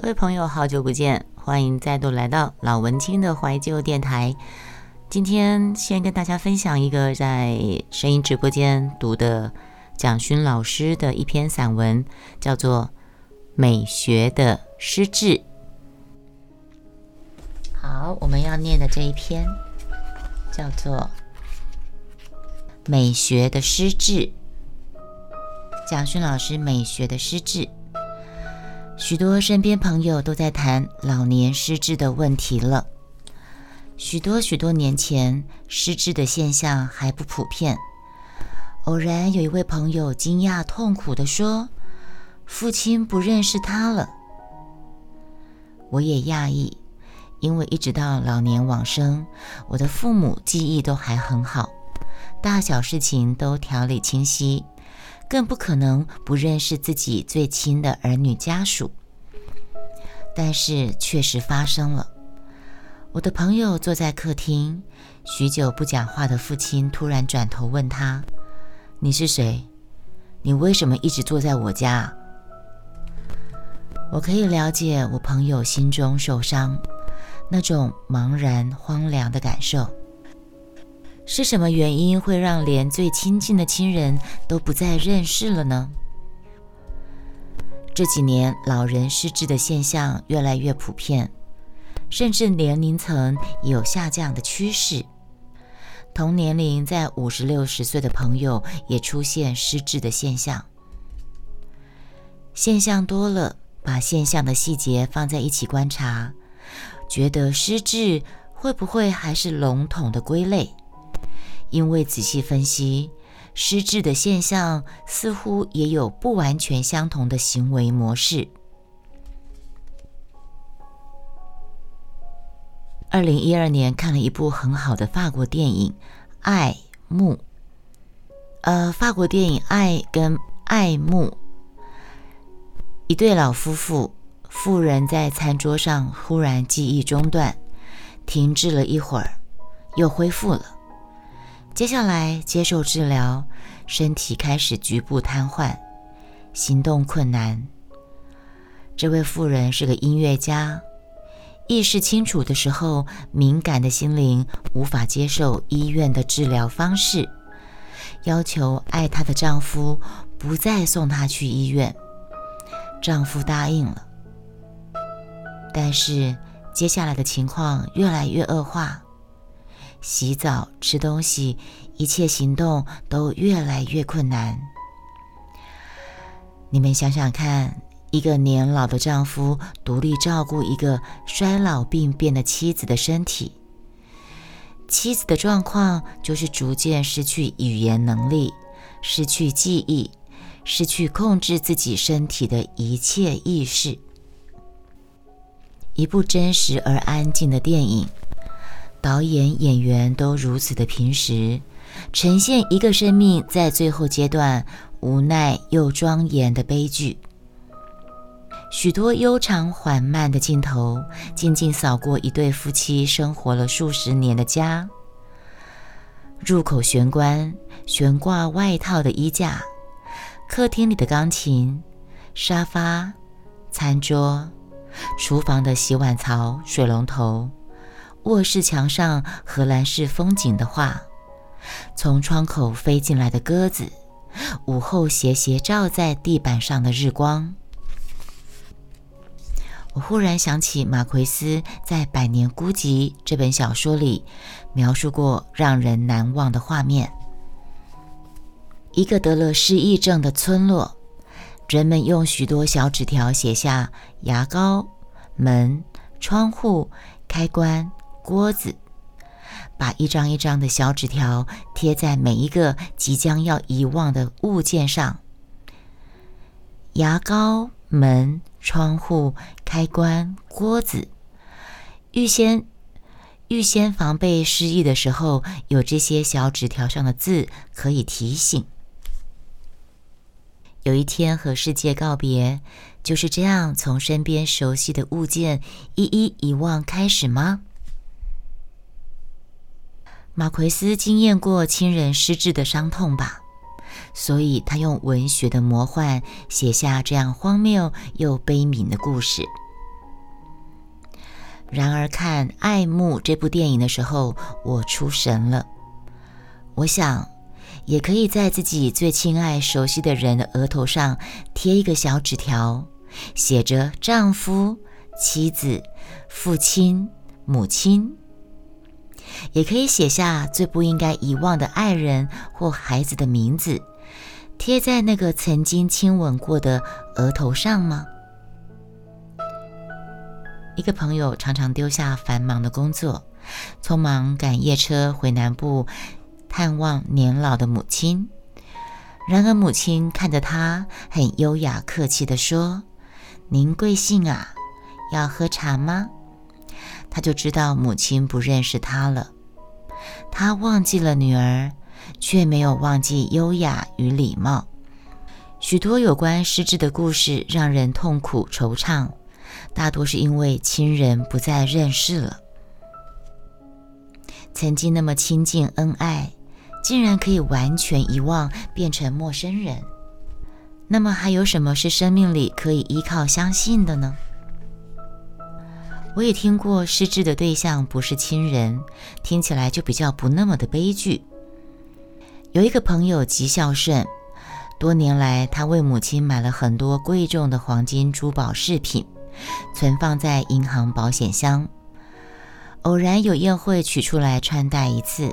各位朋友，好久不见，欢迎再度来到老文青的怀旧电台。今天先跟大家分享一个在声音直播间读的蒋勋老师的一篇散文，叫做《美学的失智》。好，我们要念的这一篇叫做《美学的失智》。蒋勋老师《美学的失智》。许多身边朋友都在谈老年失智的问题了。许多许多年前，失智的现象还不普遍。偶然有一位朋友惊讶痛苦地说：“父亲不认识他了。”我也讶异，因为一直到老年往生，我的父母记忆都还很好，大小事情都条理清晰。更不可能不认识自己最亲的儿女家属，但是确实发生了。我的朋友坐在客厅，许久不讲话的父亲突然转头问他：“你是谁？你为什么一直坐在我家？”我可以了解我朋友心中受伤，那种茫然荒凉的感受。是什么原因会让连最亲近的亲人都不再认识了呢？这几年老人失智的现象越来越普遍，甚至年龄层也有下降的趋势。同年龄在五十六十岁的朋友也出现失智的现象。现象多了，把现象的细节放在一起观察，觉得失智会不会还是笼统的归类？因为仔细分析，失智的现象似乎也有不完全相同的行为模式。二零一二年看了一部很好的法国电影《爱慕》，呃，法国电影《爱》跟《爱慕》，一对老夫妇，妇人在餐桌上忽然记忆中断，停滞了一会儿，又恢复了。接下来接受治疗，身体开始局部瘫痪，行动困难。这位妇人是个音乐家，意识清楚的时候，敏感的心灵无法接受医院的治疗方式，要求爱她的丈夫不再送她去医院。丈夫答应了，但是接下来的情况越来越恶化。洗澡、吃东西，一切行动都越来越困难。你们想想看，一个年老的丈夫独立照顾一个衰老病变的妻子的身体，妻子的状况就是逐渐失去语言能力，失去记忆，失去控制自己身体的一切意识。一部真实而安静的电影。导演、演员都如此的平实，呈现一个生命在最后阶段无奈又庄严的悲剧。许多悠长缓慢的镜头，静静扫过一对夫妻生活了数十年的家。入口玄关，悬挂外套的衣架，客厅里的钢琴、沙发、餐桌，厨房的洗碗槽、水龙头。卧室墙上荷兰式风景的画，从窗口飞进来的鸽子，午后斜斜照在地板上的日光。我忽然想起马奎斯在《百年孤寂》这本小说里描述过让人难忘的画面：一个得了失忆症的村落，人们用许多小纸条写下牙膏、门、窗户、开关。锅子，把一张一张的小纸条贴在每一个即将要遗忘的物件上。牙膏、门、窗户、开关、锅子，预先预先防备失忆的时候，有这些小纸条上的字可以提醒。有一天和世界告别，就是这样从身边熟悉的物件一一遗忘开始吗？马奎斯经验过亲人失智的伤痛吧，所以他用文学的魔幻写下这样荒谬又悲悯的故事。然而看《爱慕》这部电影的时候，我出神了。我想，也可以在自己最亲爱、熟悉的人的额头上贴一个小纸条，写着“丈夫、妻子、父亲、母亲”，也可以写下最不应该遗忘的爱人或孩子的名字，贴在那个曾经亲吻过的额头上吗？一个朋友常常丢下繁忙的工作，匆忙赶夜车回南部探望年老的母亲。然而，母亲看着他，很优雅客气地说：“您贵姓啊？要喝茶吗？”他就知道母亲不认识他了。他忘记了女儿，却没有忘记优雅与礼貌。许多有关失智的故事，让人痛苦惆怅。大多是因为亲人不再认识了，曾经那么亲近恩爱，竟然可以完全遗忘，变成陌生人。那么还有什么是生命里可以依靠、相信的呢？我也听过失智的对象不是亲人，听起来就比较不那么的悲剧。有一个朋友极孝顺，多年来他为母亲买了很多贵重的黄金珠宝饰品。存放在银行保险箱，偶然有宴会取出来穿戴一次。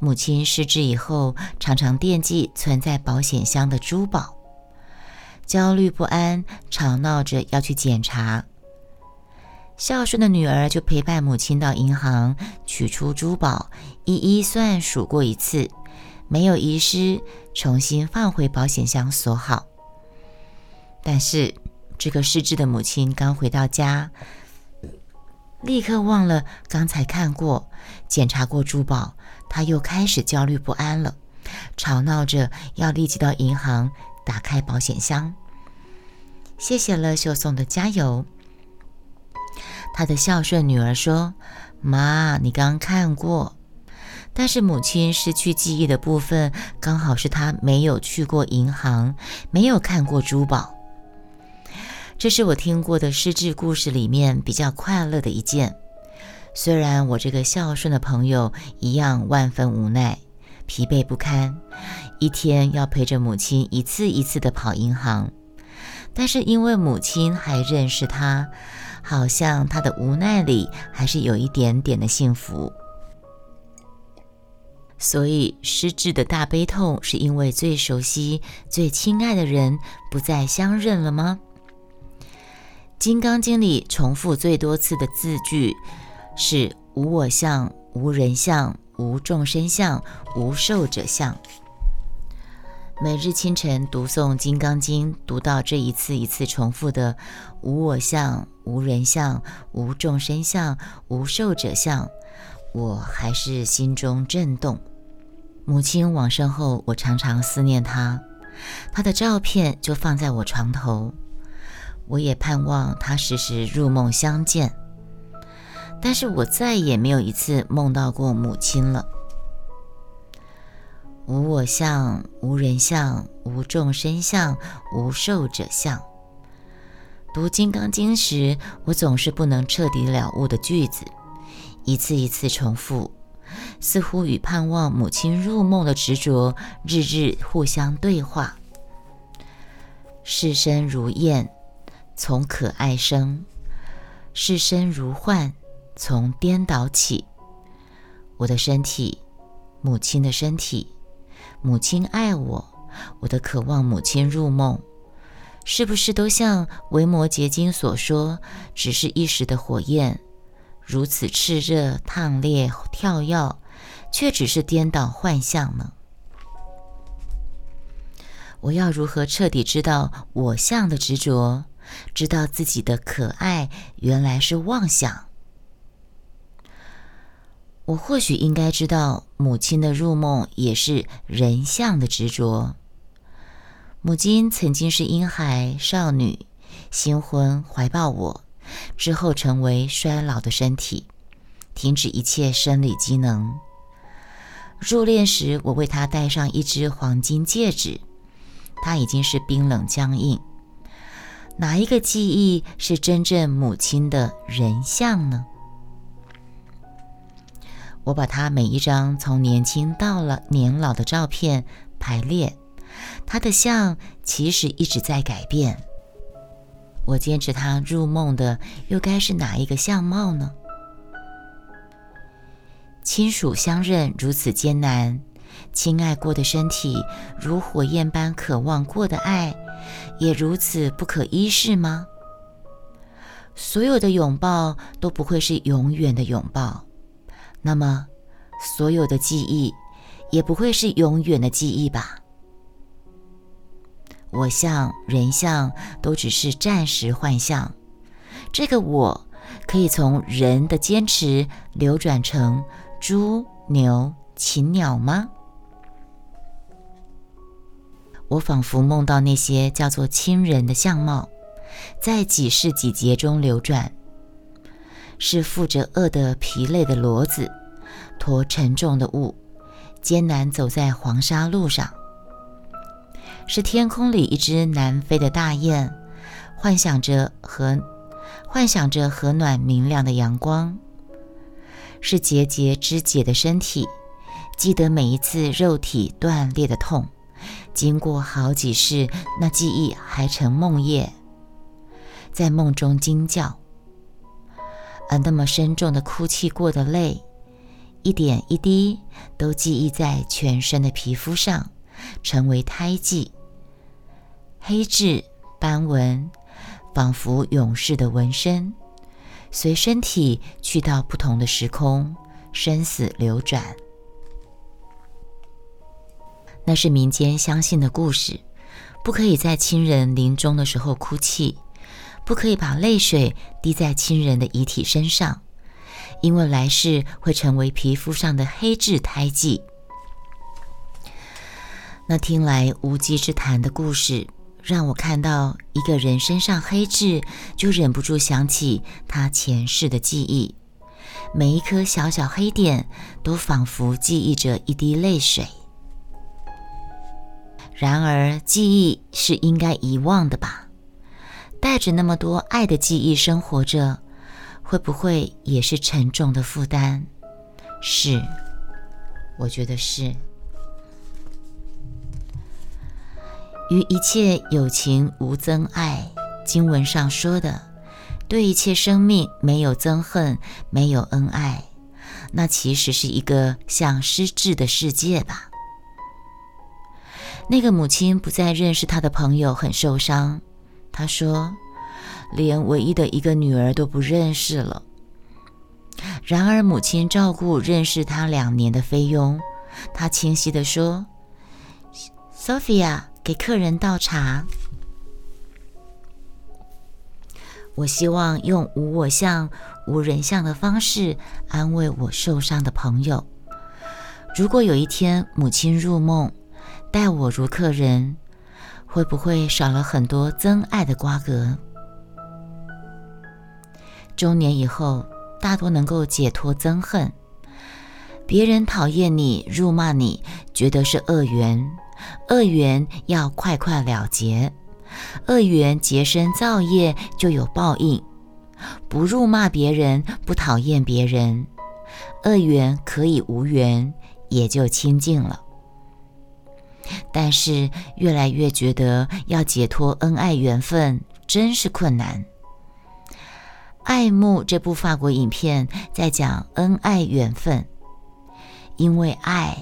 母亲失智以后，常常惦记存在保险箱的珠宝，焦虑不安，吵闹着要去检查。孝顺的女儿就陪伴母亲到银行取出珠宝，一一算数过一次，没有遗失，重新放回保险箱锁好。但是。这个失智的母亲刚回到家，立刻忘了刚才看过、检查过珠宝，她又开始焦虑不安了，吵闹着要立即到银行打开保险箱。谢谢了秀送的加油。他的孝顺女儿说：“妈，你刚看过，但是母亲失去记忆的部分，刚好是他没有去过银行，没有看过珠宝。”这是我听过的失智故事里面比较快乐的一件。虽然我这个孝顺的朋友一样万分无奈、疲惫不堪，一天要陪着母亲一次一次的跑银行，但是因为母亲还认识他，好像他的无奈里还是有一点点的幸福。所以失智的大悲痛，是因为最熟悉、最亲爱的人不再相认了吗？《金刚经》里重复最多次的字句是“无我相、无人相、无众生相、无寿者相”。每日清晨读诵《金刚经》，读到这一次一次重复的“无我相、无人相、无众生相、无寿者相”，我还是心中震动。母亲往生后，我常常思念她，她的照片就放在我床头。我也盼望她时时入梦相见，但是我再也没有一次梦到过母亲了。无我相，无人相，无众生相，无寿者相。读《金刚经》时，我总是不能彻底了悟的句子，一次一次重复，似乎与盼望母亲入梦的执着日日互相对话。世身如燕。从可爱生，视身如幻；从颠倒起，我的身体，母亲的身体，母亲爱我，我的渴望母亲入梦，是不是都像《维摩诘经》所说，只是一时的火焰，如此炽热、烫烈、跳跃，却只是颠倒幻象呢？我要如何彻底知道我相的执着？知道自己的可爱原来是妄想。我或许应该知道，母亲的入梦也是人像的执着。母亲曾经是婴孩少女，新婚怀抱我，之后成为衰老的身体，停止一切生理机能。入殓时，我为她戴上一只黄金戒指，她已经是冰冷僵硬。哪一个记忆是真正母亲的人像呢？我把他每一张从年轻到了年老的照片排列，他的像其实一直在改变。我坚持他入梦的又该是哪一个相貌呢？亲属相认如此艰难，亲爱过的身体如火焰般渴望过的爱。也如此不可一世吗？所有的拥抱都不会是永远的拥抱，那么所有的记忆也不会是永远的记忆吧？我像人像都只是暂时幻象，这个我可以从人的坚持流转成猪、牛、禽、鸟吗？我仿佛梦到那些叫做亲人的相貌，在几世几劫中流转，是负着饿的疲累的骡子，驮沉重的物，艰难走在黄沙路上；是天空里一只南飞的大雁，幻想着和幻想着和暖明亮的阳光；是节节肢解的身体，记得每一次肉体断裂的痛。经过好几世，那记忆还成梦魇，在梦中惊叫，而那么深重的哭泣过的泪，一点一滴都记忆在全身的皮肤上，成为胎记，黑痣斑纹，仿佛永世的纹身，随身体去到不同的时空，生死流转。那是民间相信的故事，不可以在亲人临终的时候哭泣，不可以把泪水滴在亲人的遗体身上，因为来世会成为皮肤上的黑痣胎记。那听来无稽之谈的故事，让我看到一个人身上黑痣，就忍不住想起他前世的记忆，每一颗小小黑点，都仿佛记忆着一滴泪水。然而，记忆是应该遗忘的吧？带着那么多爱的记忆生活着，会不会也是沉重的负担？是，我觉得是。于一切有情无增爱，经文上说的，对一切生命没有憎恨，没有恩爱，那其实是一个像失智的世界吧？那个母亲不再认识她的朋友，很受伤。他说：“连唯一的一个女儿都不认识了。”然而，母亲照顾认识他两年的菲佣。他清晰地说：“Sophia，给客人倒茶。我希望用无我相、无人相的方式安慰我受伤的朋友。如果有一天母亲入梦，待我如客人，会不会少了很多真爱的瓜葛？中年以后，大多能够解脱憎恨。别人讨厌你、辱骂你，觉得是恶缘，恶缘要快快了结。恶缘结生造业，就有报应。不辱骂别人，不讨厌别人，恶缘可以无缘，也就清净了。但是越来越觉得要解脱恩爱缘分真是困难。爱慕这部法国影片在讲恩爱缘分，因为爱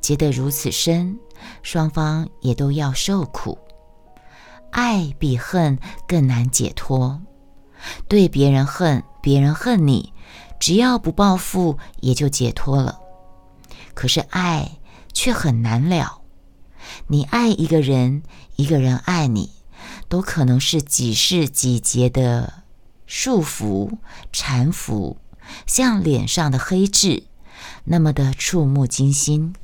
结得如此深，双方也都要受苦。爱比恨更难解脱。对别人恨，别人恨你，只要不报复也就解脱了。可是爱却很难了。你爱一个人，一个人爱你，都可能是几世几劫的束缚、缠缚，像脸上的黑痣，那么的触目惊心。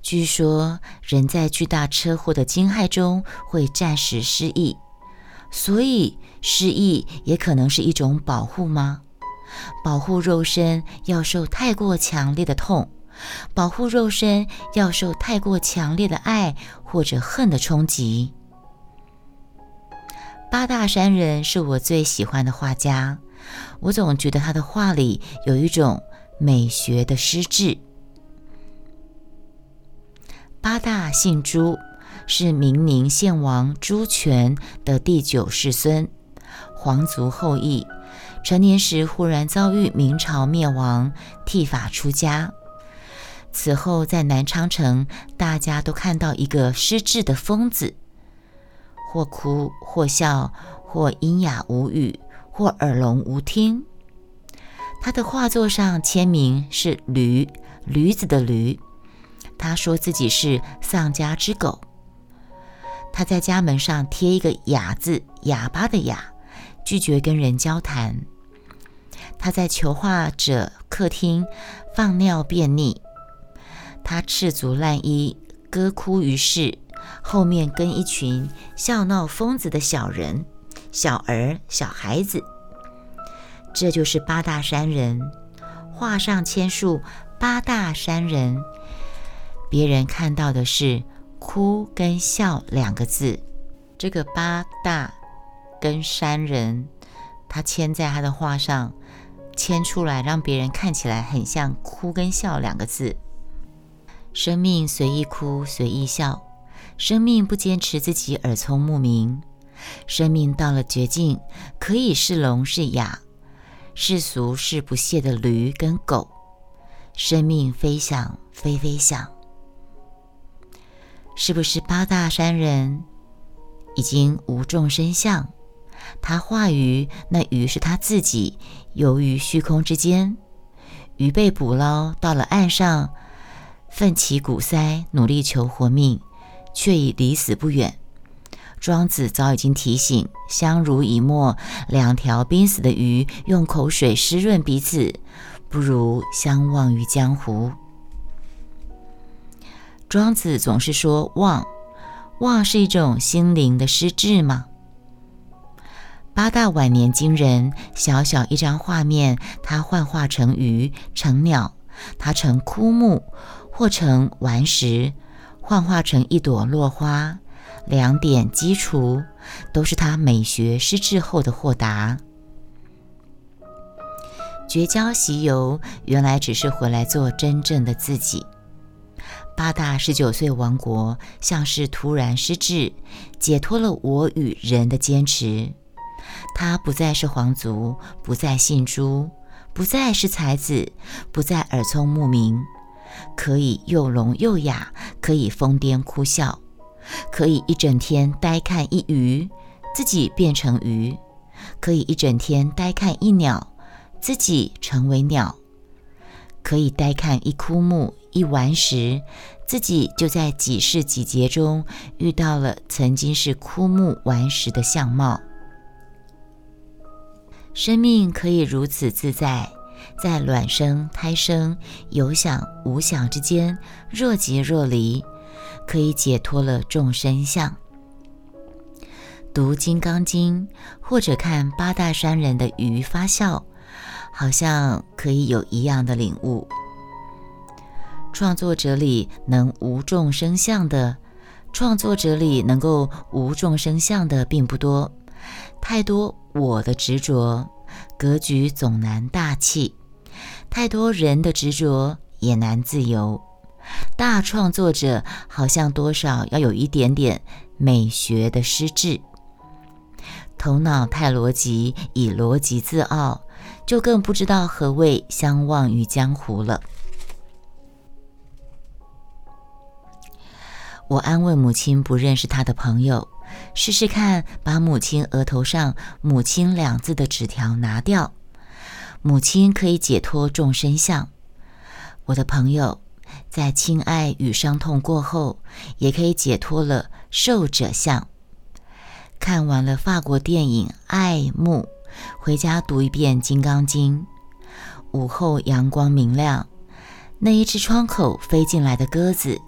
据说人在巨大车祸的惊骇中会暂时失忆，所以失忆也可能是一种保护吗？保护肉身要受太过强烈的痛。保护肉身要受太过强烈的爱或者恨的冲击。八大山人是我最喜欢的画家，我总觉得他的画里有一种美学的诗志。八大姓朱，是明宁献王朱权的第九世孙，皇族后裔。成年时忽然遭遇明朝灭亡，剃发出家。此后在南昌城，大家都看到一个失智的疯子，或哭或笑，或阴哑无语，或耳聋无听。他的画作上签名是“驴”，驴子的“驴”。他说自己是丧家之狗。他在家门上贴一个“哑”字，哑巴的“哑”，拒绝跟人交谈。他在求画者客厅放尿便溺。他赤足烂衣，歌哭于世，后面跟一群笑闹疯子的小人、小儿、小孩子。这就是八大山人，画上签数“八大山人”。别人看到的是“哭”跟“笑”两个字。这个“八大”跟“山人”，他签在他的画上，签出来让别人看起来很像“哭”跟“笑”两个字。生命随意哭，随意笑。生命不坚持自己耳聪目明。生命到了绝境，可以是聋是哑，世俗是不屑的驴跟狗。生命飞翔，飞飞翔。是不是八大山人已经无众生相？他画鱼，那鱼是他自己游于虚空之间。鱼被捕捞到了岸上。奋起骨塞，努力求活命，却已离死不远。庄子早已经提醒：相濡以沫，两条濒死的鱼用口水湿润彼此，不如相忘于江湖。庄子总是说忘，忘是一种心灵的失智吗？八大晚年惊人，小小一张画面，他幻化成鱼，成鸟，他成枯木。或成顽石，幻化成一朵落花，两点基础都是他美学失智后的豁达。绝交习游，原来只是回来做真正的自己。八大十九岁亡国，像是突然失智，解脱了我与人的坚持。他不再是皇族，不再姓朱，不再是才子，不再耳聪目明。可以又聋又哑，可以疯癫哭笑，可以一整天呆看一鱼，自己变成鱼；可以一整天呆看一鸟，自己成为鸟；可以呆看一枯木、一顽石，自己就在几世几劫中遇到了曾经是枯木顽石的相貌。生命可以如此自在。在卵生、胎生、有想无想之间，若即若离，可以解脱了众生相。读《金刚经》或者看八大山人的鱼发笑，好像可以有一样的领悟。创作者里能无众生相的，创作者里能够无众生相的并不多，太多我的执着。格局总难大气，太多人的执着也难自由。大创作者好像多少要有一点点美学的失智，头脑太逻辑，以逻辑自傲，就更不知道何谓相忘于江湖了。我安慰母亲不认识他的朋友。试试看，把母亲额头上“母亲”两字的纸条拿掉，母亲可以解脱众生相。我的朋友，在亲爱与伤痛过后，也可以解脱了受者相。看完了法国电影《爱慕》，回家读一遍《金刚经》。午后阳光明亮，那一只窗口飞进来的鸽子，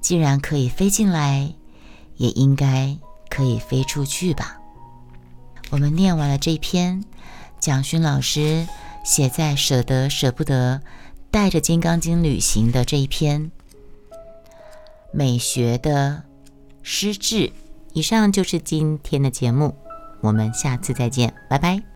既然可以飞进来，也应该。可以飞出去吧。我们念完了这篇蒋勋老师写在舍得舍不得带着《金刚经》旅行的这一篇美学的诗志。以上就是今天的节目，我们下次再见，拜拜。